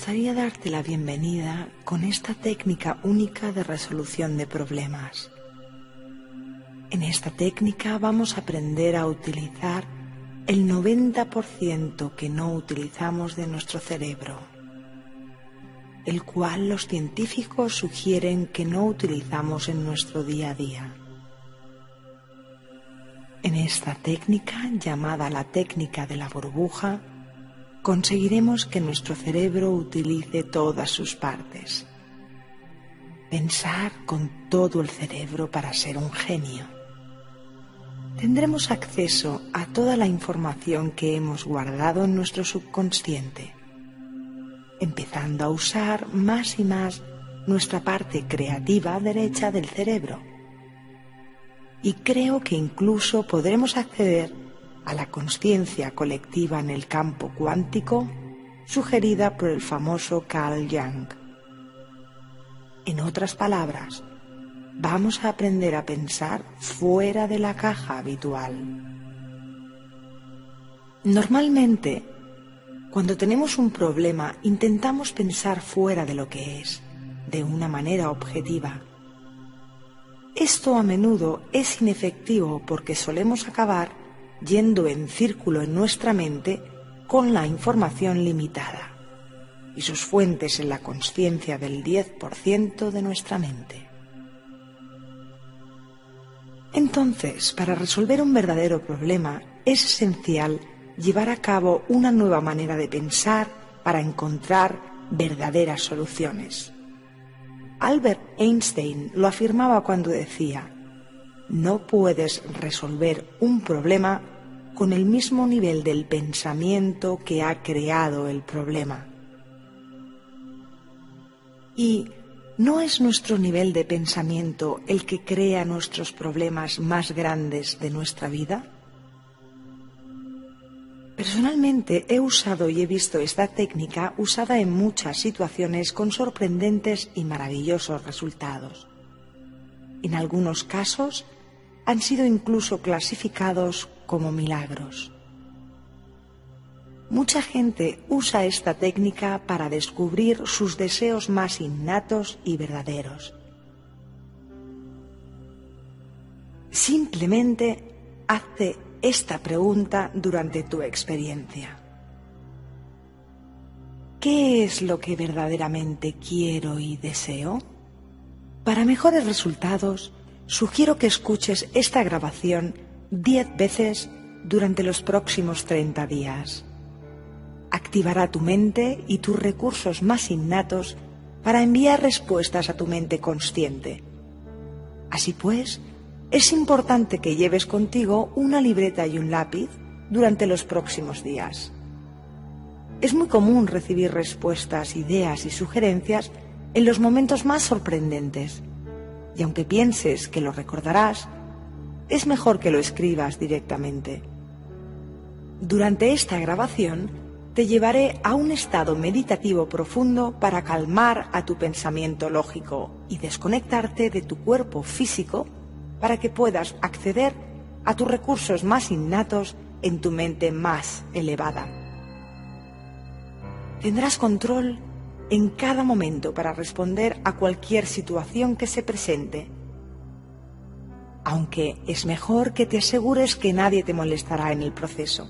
gustaría darte la bienvenida con esta técnica única de resolución de problemas. En esta técnica vamos a aprender a utilizar el 90% que no utilizamos de nuestro cerebro, el cual los científicos sugieren que no utilizamos en nuestro día a día. En esta técnica, llamada la técnica de la burbuja, conseguiremos que nuestro cerebro utilice todas sus partes. Pensar con todo el cerebro para ser un genio. Tendremos acceso a toda la información que hemos guardado en nuestro subconsciente, empezando a usar más y más nuestra parte creativa derecha del cerebro. Y creo que incluso podremos acceder a la conciencia colectiva en el campo cuántico sugerida por el famoso Carl Jung. En otras palabras, vamos a aprender a pensar fuera de la caja habitual. Normalmente, cuando tenemos un problema, intentamos pensar fuera de lo que es, de una manera objetiva. Esto a menudo es inefectivo porque solemos acabar yendo en círculo en nuestra mente con la información limitada y sus fuentes en la conciencia del 10% de nuestra mente. Entonces, para resolver un verdadero problema es esencial llevar a cabo una nueva manera de pensar para encontrar verdaderas soluciones. Albert Einstein lo afirmaba cuando decía, no puedes resolver un problema con el mismo nivel del pensamiento que ha creado el problema. Y ¿no es nuestro nivel de pensamiento el que crea nuestros problemas más grandes de nuestra vida? Personalmente he usado y he visto esta técnica usada en muchas situaciones con sorprendentes y maravillosos resultados. En algunos casos han sido incluso clasificados como milagros. Mucha gente usa esta técnica para descubrir sus deseos más innatos y verdaderos. Simplemente hazte esta pregunta durante tu experiencia. ¿Qué es lo que verdaderamente quiero y deseo? Para mejores resultados, sugiero que escuches esta grabación diez veces durante los próximos 30 días. Activará tu mente y tus recursos más innatos para enviar respuestas a tu mente consciente. Así pues, es importante que lleves contigo una libreta y un lápiz durante los próximos días. Es muy común recibir respuestas, ideas y sugerencias en los momentos más sorprendentes y aunque pienses que lo recordarás, es mejor que lo escribas directamente. Durante esta grabación te llevaré a un estado meditativo profundo para calmar a tu pensamiento lógico y desconectarte de tu cuerpo físico para que puedas acceder a tus recursos más innatos en tu mente más elevada. Tendrás control en cada momento para responder a cualquier situación que se presente. Aunque es mejor que te asegures que nadie te molestará en el proceso.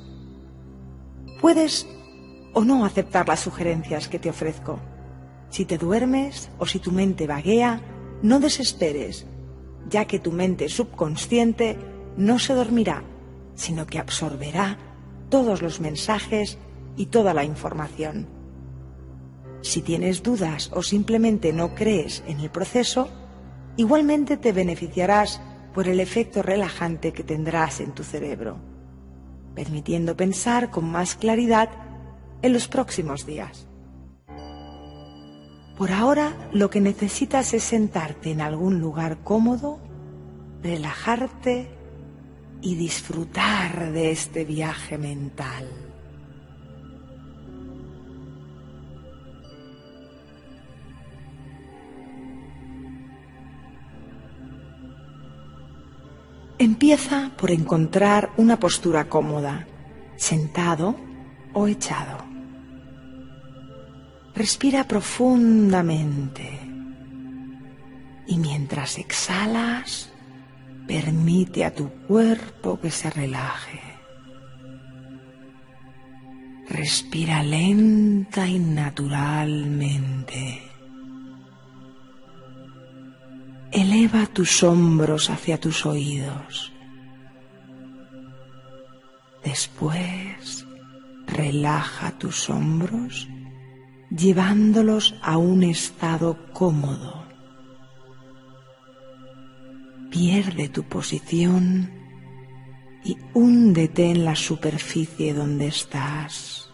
Puedes o no aceptar las sugerencias que te ofrezco. Si te duermes o si tu mente vaguea, no desesperes, ya que tu mente subconsciente no se dormirá, sino que absorberá todos los mensajes y toda la información. Si tienes dudas o simplemente no crees en el proceso, igualmente te beneficiarás por el efecto relajante que tendrás en tu cerebro, permitiendo pensar con más claridad en los próximos días. Por ahora lo que necesitas es sentarte en algún lugar cómodo, relajarte y disfrutar de este viaje mental. Empieza por encontrar una postura cómoda, sentado o echado. Respira profundamente y mientras exhalas, permite a tu cuerpo que se relaje. Respira lenta y naturalmente. Eleva tus hombros hacia tus oídos. Después, relaja tus hombros llevándolos a un estado cómodo. Pierde tu posición y húndete en la superficie donde estás.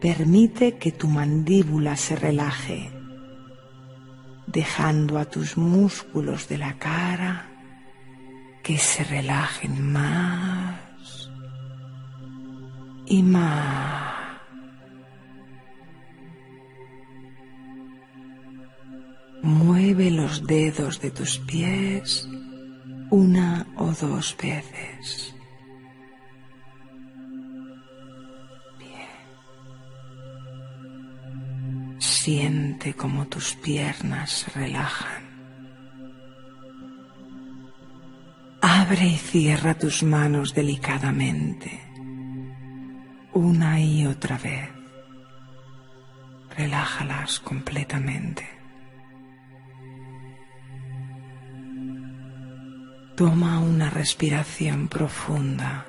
Permite que tu mandíbula se relaje, dejando a tus músculos de la cara que se relajen más y más. Mueve los dedos de tus pies una o dos veces. Siente como tus piernas se relajan. Abre y cierra tus manos delicadamente, una y otra vez. Relájalas completamente. Toma una respiración profunda,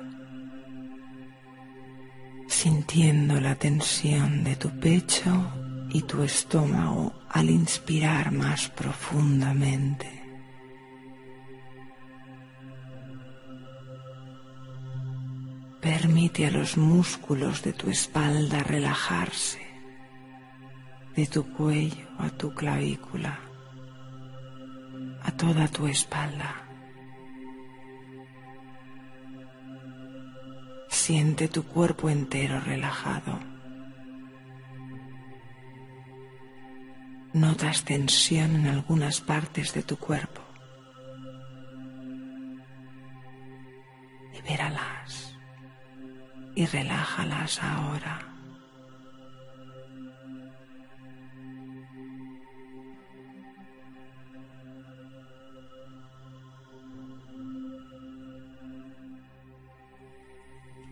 sintiendo la tensión de tu pecho y tu estómago al inspirar más profundamente. Permite a los músculos de tu espalda relajarse, de tu cuello a tu clavícula, a toda tu espalda. Siente tu cuerpo entero relajado. Notas tensión en algunas partes de tu cuerpo. Libéralas y relájalas ahora.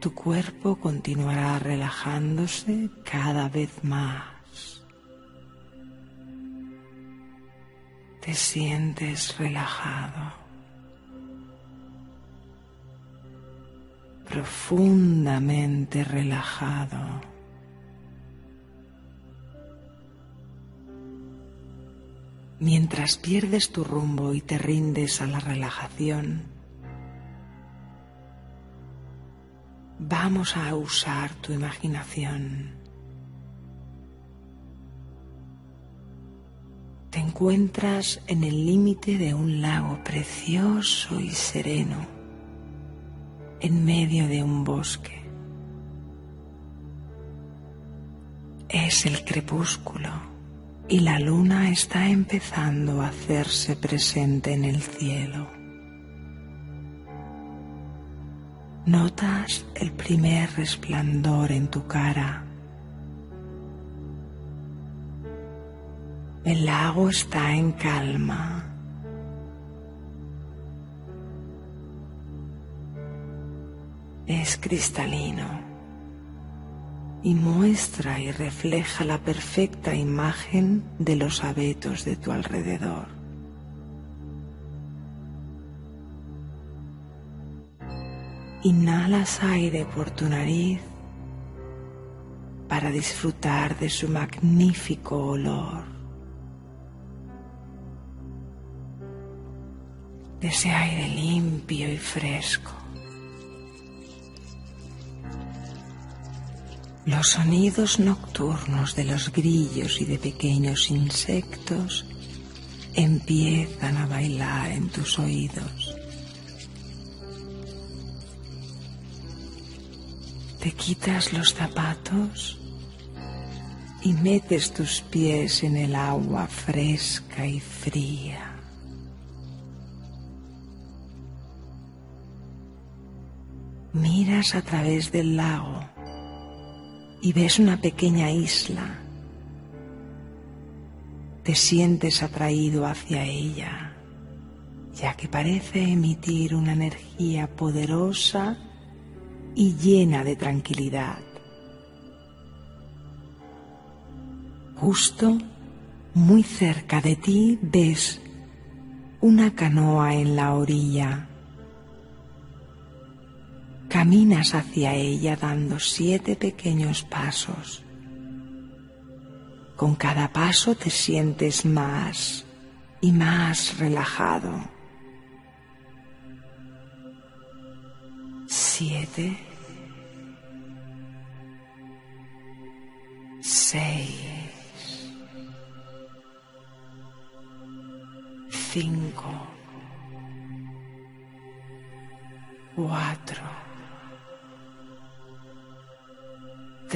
tu cuerpo continuará relajándose cada vez más. Te sientes relajado, profundamente relajado. Mientras pierdes tu rumbo y te rindes a la relajación, Vamos a usar tu imaginación. Encuentras en el límite de un lago precioso y sereno, en medio de un bosque. Es el crepúsculo y la luna está empezando a hacerse presente en el cielo. Notas el primer resplandor en tu cara. El lago está en calma. Es cristalino y muestra y refleja la perfecta imagen de los abetos de tu alrededor. Inhalas aire por tu nariz para disfrutar de su magnífico olor. De ese aire limpio y fresco. Los sonidos nocturnos de los grillos y de pequeños insectos empiezan a bailar en tus oídos. Te quitas los zapatos y metes tus pies en el agua fresca y fría. Miras a través del lago y ves una pequeña isla. Te sientes atraído hacia ella, ya que parece emitir una energía poderosa y llena de tranquilidad. Justo muy cerca de ti ves una canoa en la orilla. Caminas hacia ella dando siete pequeños pasos. Con cada paso te sientes más y más relajado. Siete. Seis. Cinco. Cuatro.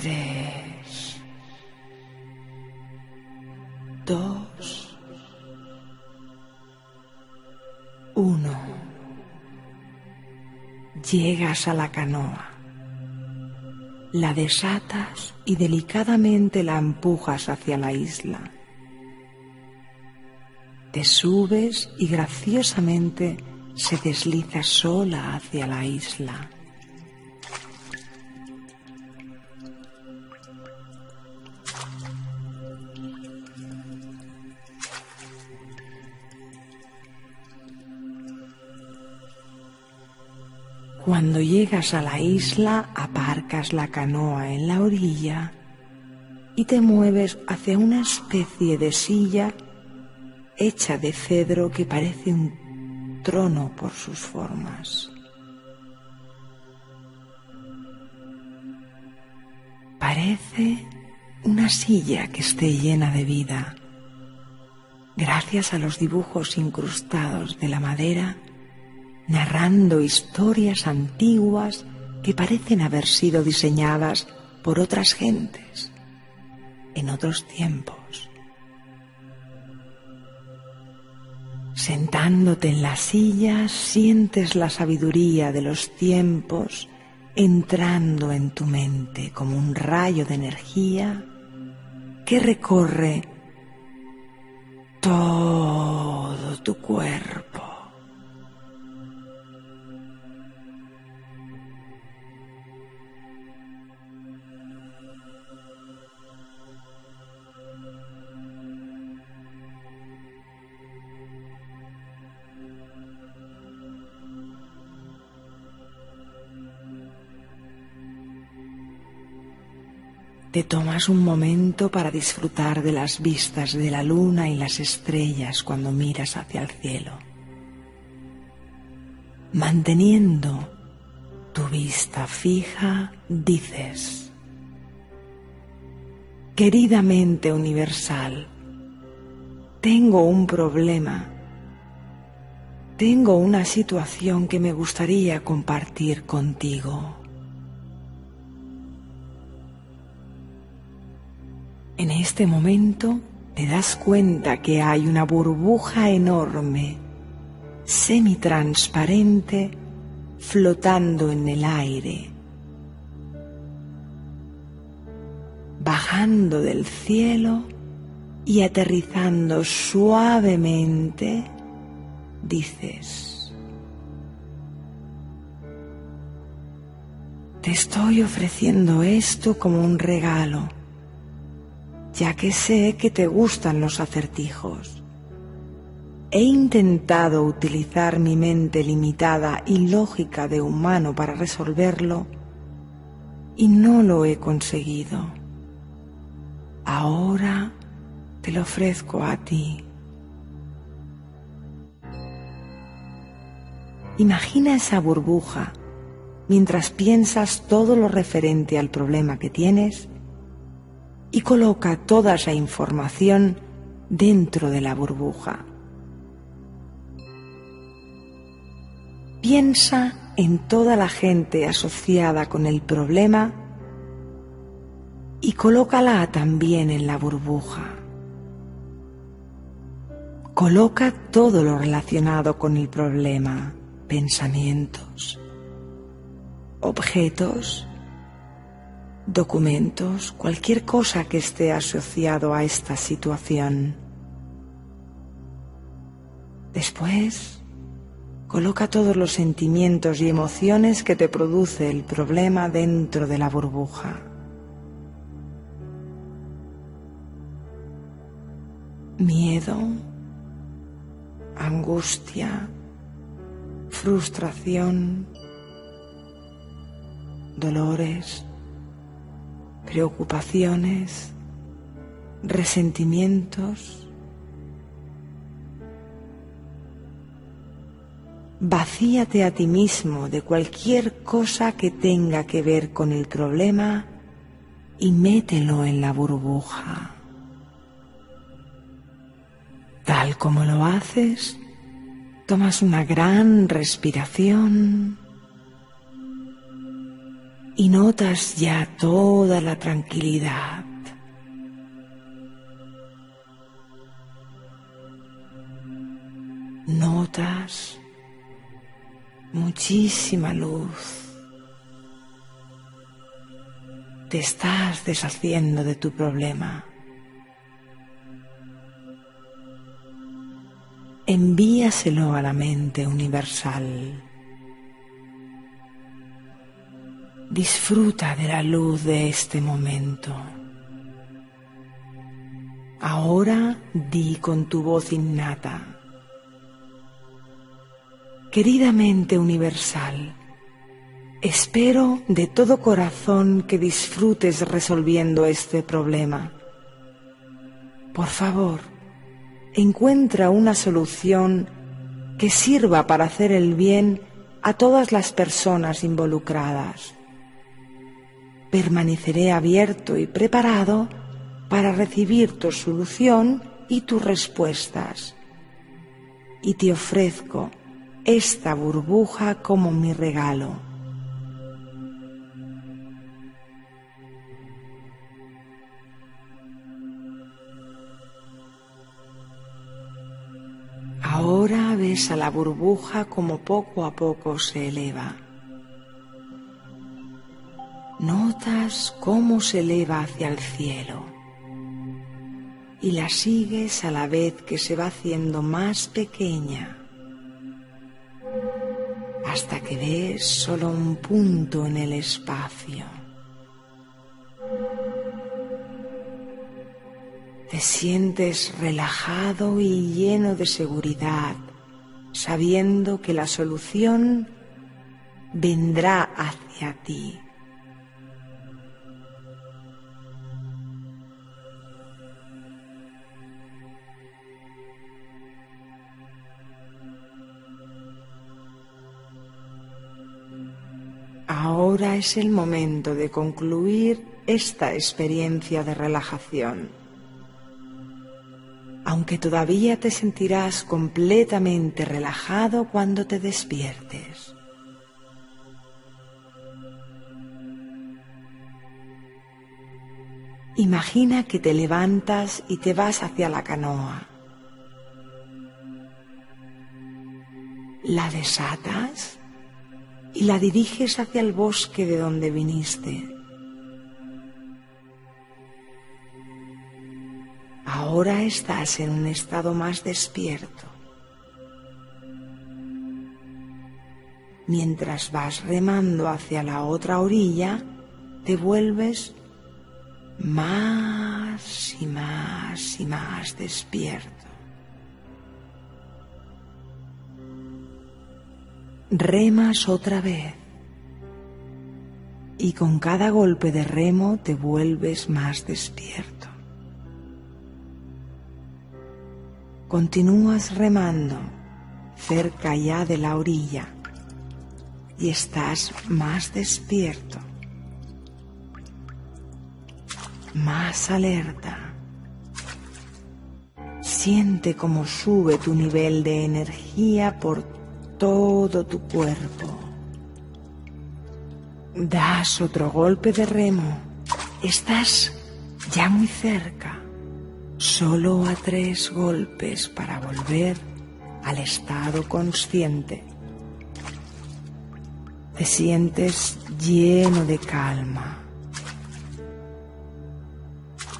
Tres, dos, uno. Llegas a la canoa, la desatas y delicadamente la empujas hacia la isla. Te subes y graciosamente se desliza sola hacia la isla. Cuando llegas a la isla, aparcas la canoa en la orilla y te mueves hacia una especie de silla hecha de cedro que parece un trono por sus formas. Parece una silla que esté llena de vida. Gracias a los dibujos incrustados de la madera, narrando historias antiguas que parecen haber sido diseñadas por otras gentes en otros tiempos. Sentándote en la silla sientes la sabiduría de los tiempos entrando en tu mente como un rayo de energía que recorre todo tu cuerpo. Te tomas un momento para disfrutar de las vistas de la luna y las estrellas cuando miras hacia el cielo, manteniendo tu vista fija, dices, querida mente universal, tengo un problema, tengo una situación que me gustaría compartir contigo. En este momento te das cuenta que hay una burbuja enorme, semitransparente, flotando en el aire. Bajando del cielo y aterrizando suavemente, dices, te estoy ofreciendo esto como un regalo ya que sé que te gustan los acertijos. He intentado utilizar mi mente limitada y lógica de humano para resolverlo y no lo he conseguido. Ahora te lo ofrezco a ti. Imagina esa burbuja mientras piensas todo lo referente al problema que tienes y coloca toda esa información dentro de la burbuja. Piensa en toda la gente asociada con el problema y colócala también en la burbuja. Coloca todo lo relacionado con el problema, pensamientos, objetos, documentos, cualquier cosa que esté asociado a esta situación. Después, coloca todos los sentimientos y emociones que te produce el problema dentro de la burbuja. Miedo, angustia, frustración, dolores, preocupaciones, resentimientos. Vacíate a ti mismo de cualquier cosa que tenga que ver con el problema y mételo en la burbuja. Tal como lo haces, tomas una gran respiración y notas ya toda la tranquilidad. Notas muchísima luz. Te estás deshaciendo de tu problema. Envíaselo a la mente universal. Disfruta de la luz de este momento. Ahora di con tu voz innata. Querida mente universal, espero de todo corazón que disfrutes resolviendo este problema. Por favor, encuentra una solución que sirva para hacer el bien a todas las personas involucradas permaneceré abierto y preparado para recibir tu solución y tus respuestas. Y te ofrezco esta burbuja como mi regalo. Ahora ves a la burbuja como poco a poco se eleva notas cómo se eleva hacia el cielo y la sigues a la vez que se va haciendo más pequeña hasta que ves solo un punto en el espacio. Te sientes relajado y lleno de seguridad, sabiendo que la solución vendrá hacia ti. Ahora es el momento de concluir esta experiencia de relajación. Aunque todavía te sentirás completamente relajado cuando te despiertes. Imagina que te levantas y te vas hacia la canoa. La desatas y la diriges hacia el bosque de donde viniste. Ahora estás en un estado más despierto. Mientras vas remando hacia la otra orilla, te vuelves más y más y más despierto. Remas otra vez y con cada golpe de remo te vuelves más despierto. Continúas remando cerca ya de la orilla y estás más despierto, más alerta. Siente cómo sube tu nivel de energía por todo tu cuerpo. Das otro golpe de remo. Estás ya muy cerca. Solo a tres golpes para volver al estado consciente. Te sientes lleno de calma,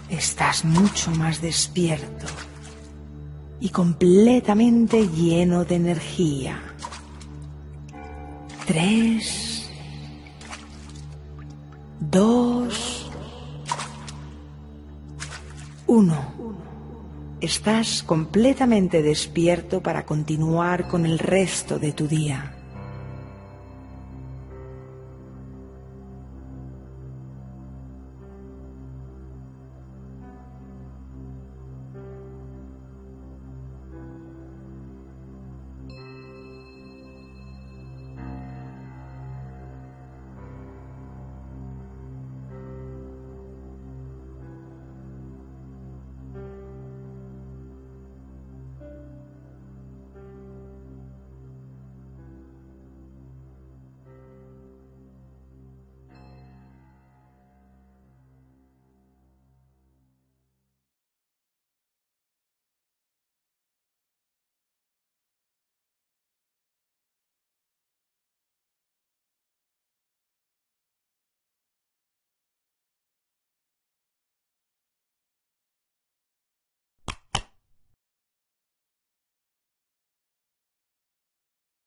Estás mucho más despierto y completamente lleno de energía. Tres, dos, uno. Estás completamente despierto para continuar con el resto de tu día.